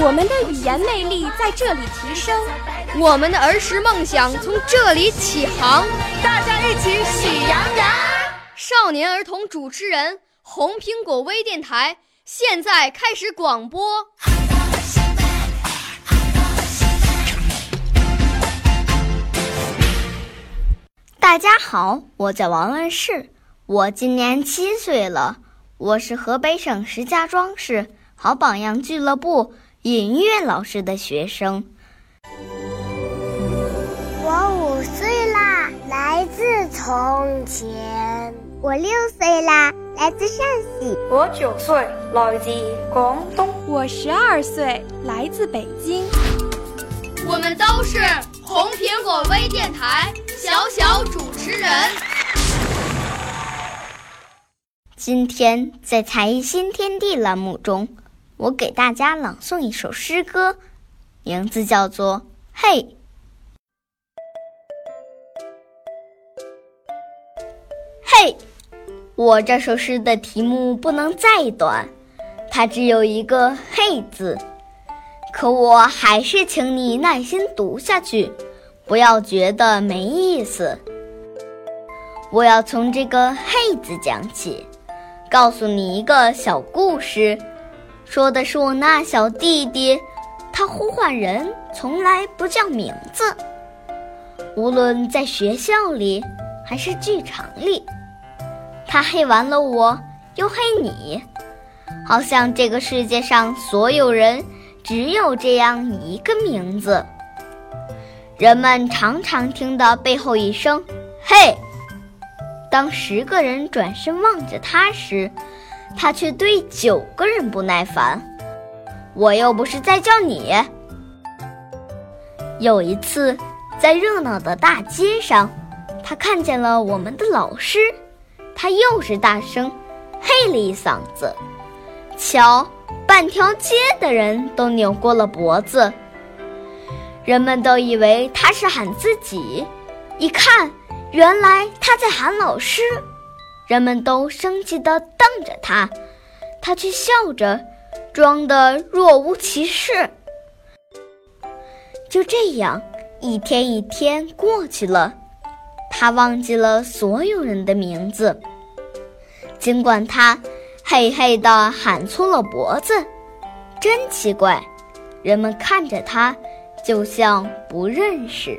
我们的语言魅力在这里提升，我们的儿时梦想从这里起航。大家一起喜羊羊。少年儿童主持人，红苹果微电台现在开始广播。大家好，我叫王文世，我今年七岁了，我是河北省石家庄市好榜样俱乐部音乐老师的学生。我五岁啦，来自从前。我六岁啦，来自陕西。我九岁，来自广东。我十二岁，来自北京。我们都是红苹果微电台小小主持人。今天在才艺新天地栏目中，我给大家朗诵一首诗歌，名字叫做《嘿》。嘿，我这首诗的题目不能再短，它只有一个“嘿”字。可我还是请你耐心读下去，不要觉得没意思。我要从这个“嘿”字讲起，告诉你一个小故事，说的是我那小弟弟，他呼唤人从来不叫名字，无论在学校里还是剧场里，他嘿完了我，又嘿你，好像这个世界上所有人。只有这样一个名字，人们常常听到背后一声“嘿”。当十个人转身望着他时，他却对九个人不耐烦：“我又不是在叫你。”有一次，在热闹的大街上，他看见了我们的老师，他又是大声嘿了一嗓子。瞧。半条街的人都扭过了脖子，人们都以为他是喊自己，一看，原来他在喊老师。人们都生气地瞪着他，他却笑着，装得若无其事。就这样，一天一天过去了，他忘记了所有人的名字，尽管他。嘿嘿地喊粗了脖子，真奇怪！人们看着他，就像不认识。